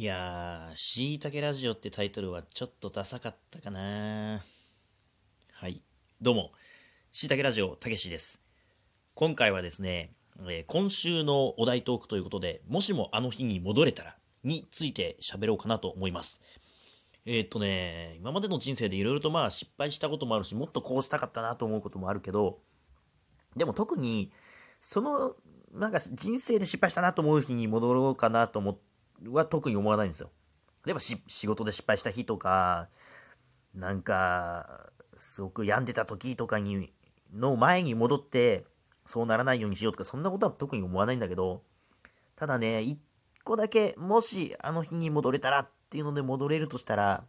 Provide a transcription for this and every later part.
いやー、しいたけラジオってタイトルはちょっとダサかったかなはい。どうも、しいたけラジオ、たけしです。今回はですね、えー今週のお題トークということで、もしもあの日に戻れたら、について喋ろうかなと思います。えーっとね、今までの人生でいろいろとまあ失敗したこともあるし、もっとこうしたかったなと思うこともあるけど、でも特に、その、なんか人生で失敗したなと思う日に戻ろうかなと思っては特に思わないんですよ。例えば仕事で失敗した日とか、なんか、すごく病んでた時とかに、の前に戻って、そうならないようにしようとか、そんなことは特に思わないんだけど、ただね、一個だけ、もしあの日に戻れたらっていうので戻れるとしたら、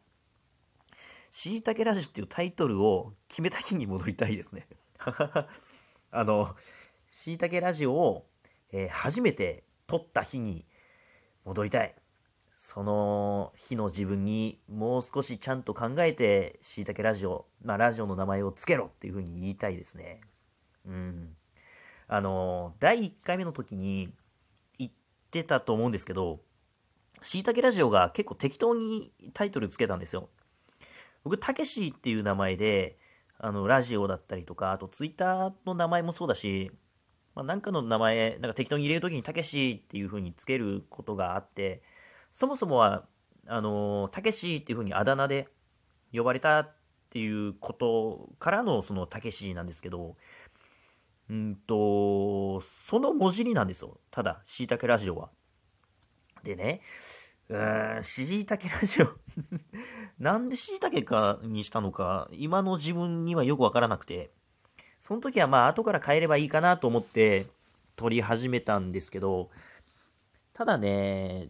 しいたけラジオっていうタイトルを決めた日に戻りたいですね。あの、しいたけラジオを、えー初めて撮った日に戻りたい。その日の自分にもう少しちゃんと考えて、しいたけラジオ、まあラジオの名前をつけろっていうふうに言いたいですね。うん。あの、第1回目の時に言ってたと思うんですけど、しいたけラジオが結構適当にタイトルつけたんですよ。僕、たけしっていう名前で、あの、ラジオだったりとか、あとツイッターの名前もそうだし、まあ、なんかの名前、なんか適当に入れるときにたけしっていう風につけることがあって、そもそもは、あの、たけしっていう風にあだ名で呼ばれたっていうことからのそのたけしなんですけど、うんと、その文字になんですよ。ただ、しいたけラジオは。でね、うーん、しいたけラジオ なんでしいたけかにしたのか、今の自分にはよくわからなくて、その時はまあ後から変えればいいかなと思って撮り始めたんですけど、ただね、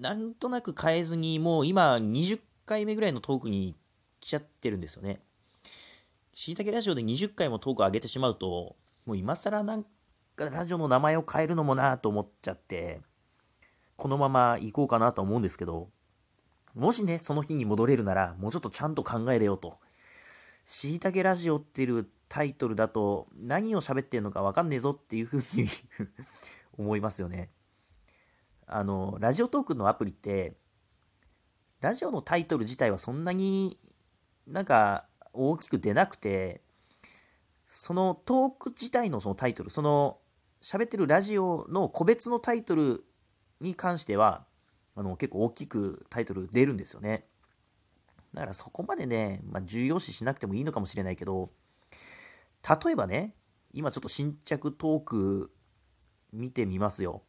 なんとなく変えずにもう今20回目ぐらいのトークに来ちゃってるんですよね。しいたけラジオで20回もトーク上げてしまうと、もう今更なんかラジオの名前を変えるのもなと思っちゃって、このまま行こうかなと思うんですけど、もしね、その日に戻れるなら、もうちょっとちゃんと考えれよと。しいたけラジオっていうタイトルだと、何を喋ってるのかわかんねえぞっていうふうに 思いますよね。あの、ラジオトークのアプリって、ラジオのタイトル自体はそんなになんか大きく出なくて、そのトーク自体のそのタイトル、その喋ってるラジオの個別のタイトルに関しては、あの結構大きくタイトル出るんですよね。だからそこまでね、まあ、重要視しなくてもいいのかもしれないけど、例えばね、今ちょっと新着トーク見てみますよ。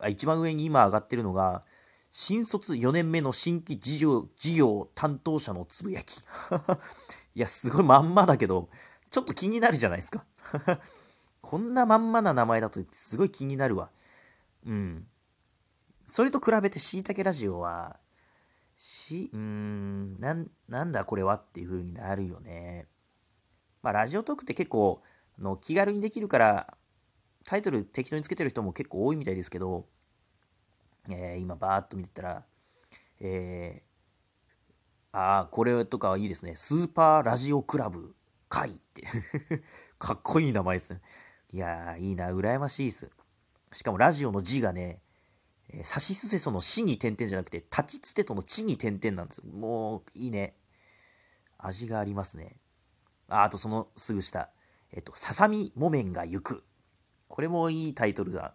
あ一番上に今上がってるのが、新卒4年目の新規事業事業担当者のつぶやき。いや、すごいまんまだけど、ちょっと気になるじゃないですか。こんなまんまな名前だとすごい気になるわ。うん。それと比べてしいたけラジオは、し、うーん、なん、なんだこれはっていう風になるよね。まあ、ラジオトークって結構、あの気軽にできるから、タイトル適当につけてる人も結構多いみたいですけど、えー今バーっと見てたら、えー、ああ、これとかはいいですね。スーパーラジオクラブ会って。かっこいい名前ですね。いやー、いいな、羨ましいです。しかもラジオの字がね、えーサシスセソの死に点々じゃなくて、立ちつてとの地に点々なんです。もう、いいね。味がありますね。あ、あとそのすぐ下。えっと、ささみ木綿が行く。これもいいタイトルだ。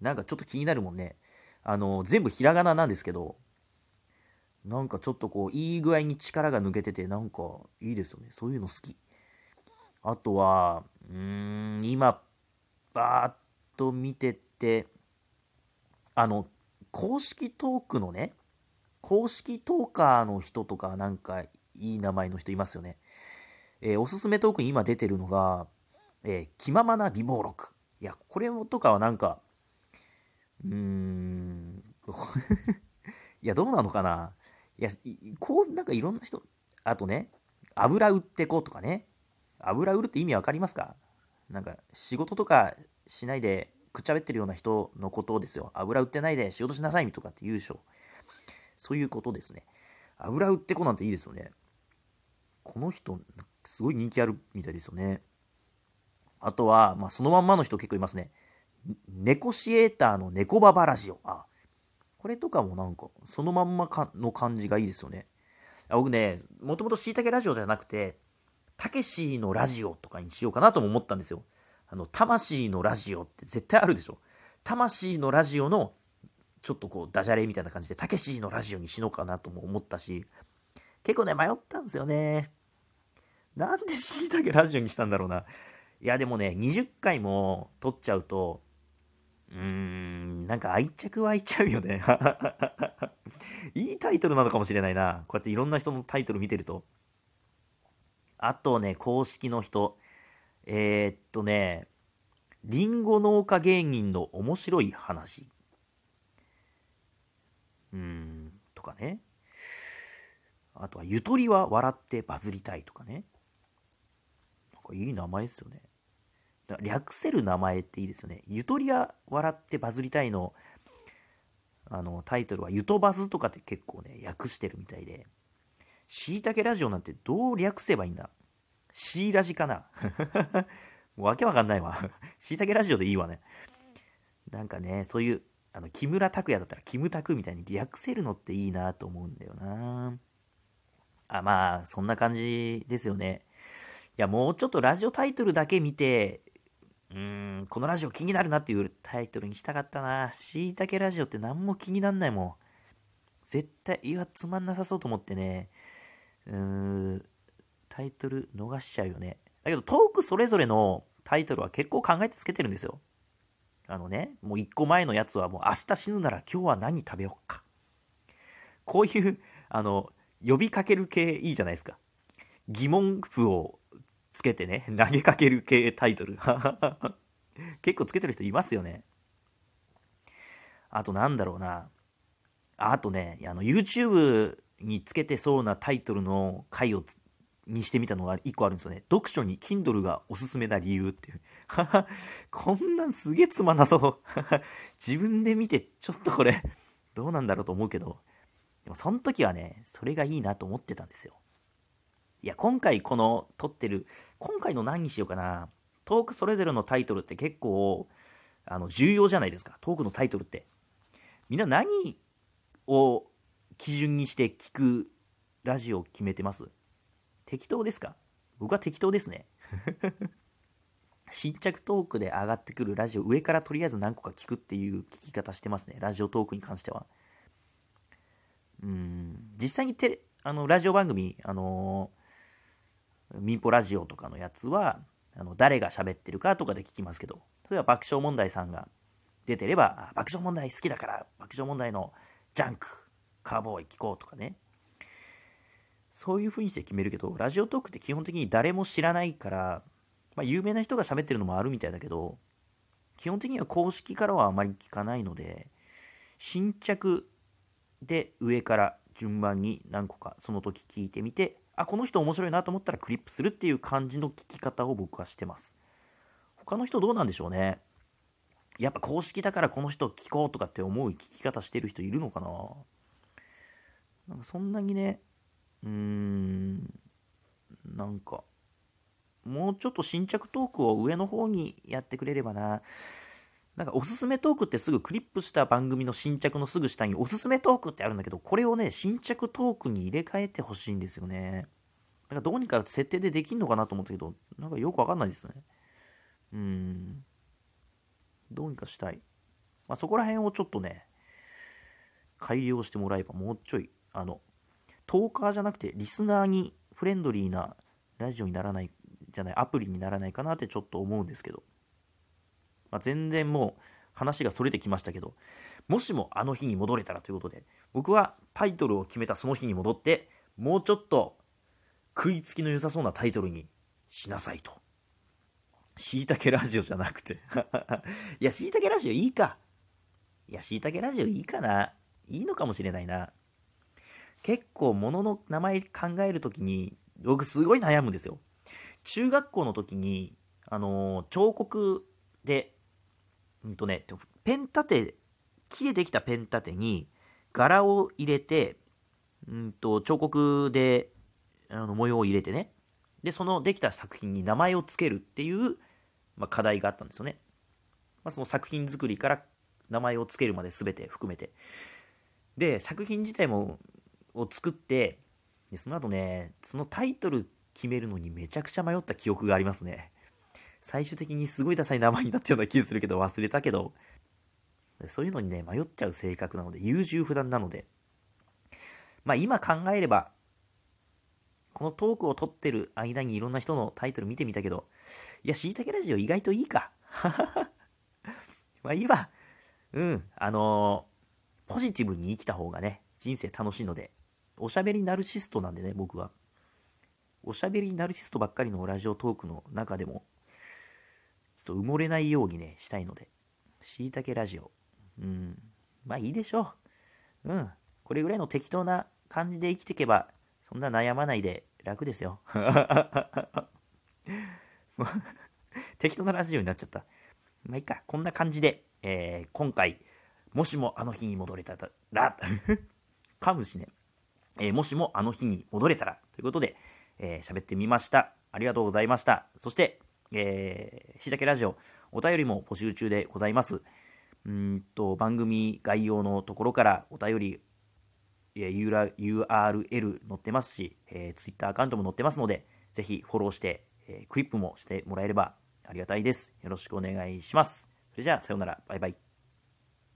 なんかちょっと気になるもんね。あの、全部ひらがななんですけど、なんかちょっとこう、いい具合に力が抜けてて、なんかいいですよね。そういうの好き。あとは、うーん、今、バーっと見てて、あの、公式トークのね、公式トーカーの人とか、なんかいい名前の人いますよね。えーおすすめトークに今出てるのが、えー気ままな美貌録。いや、これもとかはなんか、うーん、いや、どうなのかな。いや、こう、なんかいろんな人、あとね、油売ってこうとかね。油売るって意味わかりますか？なんか、仕事とかしないで、くっちゃべってるような人のことですよ。油売ってないで仕事しなさいとかって言うでしょ。そういうことですね。油売ってこなんていいですよね。この人、すごい人気あるみたいですよね。あとは、まあ、そのまんまの人結構いますね。ネコシエーターのネコババラジオ。あ、これとかもなんか、そのまんまかの感じがいいですよね。僕ね、もともとしいたけラジオじゃなくて、たけしのラジオとかにしようかなとも思ったんですよ。あの、魂のラジオって絶対あるでしょ。魂のラジオの、ちょっとこう、ダジャレみたいな感じで、たけしのラジオにしようかなとも思ったし、結構ね、迷ったんですよね。なんでしいたけラジオにしたんだろうな。いや、でもね、20回も撮っちゃうと、うーん、なんか愛着湧いちゃうよね。いいタイトルなのかもしれないな。こうやっていろんな人のタイトル見てると。あとね、公式の人。えー、っとね、リンゴ農家芸人の面白い話。うーん、とかね。あとは、ゆとりは笑ってバズりたいとかね。かいい名前ですよね。略せる名前っていいですよね。ゆとりは笑ってバズりたいの、あの、タイトルはゆとバズとかって結構ね、訳してるみたいで。しいたけラジオなんてどう略せばいいんだ？シーラジかな もうわけわかんないわ。しいたけラジオでいいわね。なんかね、そういう、あの、木村拓哉だったらキムタクみたいに略せるのっていいなと思うんだよな。あ、まあ、そんな感じですよね。や、もうちょっとラジオタイトルだけ見て、うーん、このラジオ気になるなっていうタイトルにしたかったな。しいたけラジオって何も気になんないもん。絶対、いや、つまんなさそうと思ってね、うーん、タイトル逃しちゃうよね。だけど、トークそれぞれのタイトルは結構考えてつけてるんですよ。あのね、もう一個前のやつはもう明日死ぬなら今日は何食べよっか。こういう、あの、呼びかける系いいじゃないですか。疑問符をつけてね、投げかける系タイトル。結構つけてる人いますよね。あとなんだろうな。あとね、あの YouTube につけてそうなタイトルの回をにしてみたのが1個あるんですよね。読書に Kindle がおすすめな理由っていう。こんなんすげえつまんなそう。自分で見てちょっとこれどうなんだろうと思うけど、でもその時はね、それがいいなと思ってたんですよ。いや、今回この撮ってる、今回の何にしようかな。トークそれぞれのタイトルって結構、あの、重要じゃないですか。トークのタイトルって。みんな何を基準にして聞くラジオを決めてます？適当ですか？僕は適当ですね。新着トークで上がってくるラジオ、上からとりあえず何個か聞くっていう聞き方してますね。ラジオトークに関しては。うん、実際にテレ、あの、ラジオ番組、あのー、民放ラジオとかのやつは、あの、誰が喋ってるかとかで聞きますけど、例えば爆笑問題さんが出てれば、爆笑問題好きだから、爆笑問題のジャンク、カーボーイ聞こうとかね。そういう風にして決めるけど、ラジオトークって基本的に誰も知らないから、まあ、有名な人が喋ってるのもあるみたいだけど、基本的には公式からはあまり聞かないので、新着で上から順番に何個かその時聞いてみて、あ、この人面白いなと思ったらクリップするっていう感じの聞き方を僕はしてます。他の人どうなんでしょうね。やっぱ公式だからこの人聞こうとかって思う聞き方してる人いるのかななんかそんなにね、うーん、なんか、もうちょっと新着トークを上の方にやってくれればな。なんかおすすめトークってすぐクリップした番組の新着のすぐ下におすすめトークってあるんだけど、これをね、新着トークに入れ替えてほしいんですよね。なんかどうにか設定でできんのかなと思ったけど、なんかよくわかんないですね。うん。どうにかしたい。まあ、そこら辺をちょっとね、改良してもらえばもうちょい、あの、トーカーじゃなくてリスナーにフレンドリーなラジオにならない、じゃない、アプリにならないかなってちょっと思うんですけど。まあ、全然もう話がそれてきましたけど、もしもあの日に戻れたらということで、僕はタイトルを決めたその日に戻って、もうちょっと食いつきの良さそうなタイトルにしなさいと。しいたけラジオじゃなくて いや、しいたけラジオいいか。いや、しいたけラジオいいかな。いいのかもしれないな。結構物の名前考えるときに、僕すごい悩むんですよ。中学校の時に、あのー、彫刻で、うんとね、ペン立て、木でできたペン立てに柄を入れて、うんと、彫刻であの模様を入れてね、で、そのできた作品に名前を付けるっていう、まあ、課題があったんですよね。まあ、その作品作りから名前を付けるまで全て含めて。で、作品自体も、を作って、でその後ね、そのタイトル決めるのにめちゃくちゃ迷った記憶がありますね。最終的にすごいダサい名前になったような気するけど忘れたけど、そういうのにね、迷っちゃう性格なので、優柔不断なので、まあ今考えれば、このトークを撮ってる間にいろんな人のタイトル見てみたけど、いや、しいたけラジオ意外といいか。まあいいわ。うん。あのー、ポジティブに生きた方がね、人生楽しいので、おしゃべりナルシストなんでね、僕は。おしゃべりナルシストばっかりのラジオトークの中でも、ちょっと埋もれないようにね、したいので、しいたけラジオ。うん。まあいいでしょう。うん。これぐらいの適当な感じで生きていけば、そんな悩まないで楽ですよ。適当なラジオになっちゃった。まあいいか。こんな感じで、えー、今回、もしもあの日に戻れたら、かむしね、えー、もしもあの日に戻れたら、ということで、えー、喋ってみました。ありがとうございました。そして、えー、しいたけラジオ、お便りも募集中でございます。うんと、番組概要のところからお便り、URL 載ってますし、えー、Twitter アカウントも載ってますので、ぜひフォローして、えー、クリップもしてもらえればありがたいです。よろしくお願いします。それじゃあ、さようなら。バイバイ。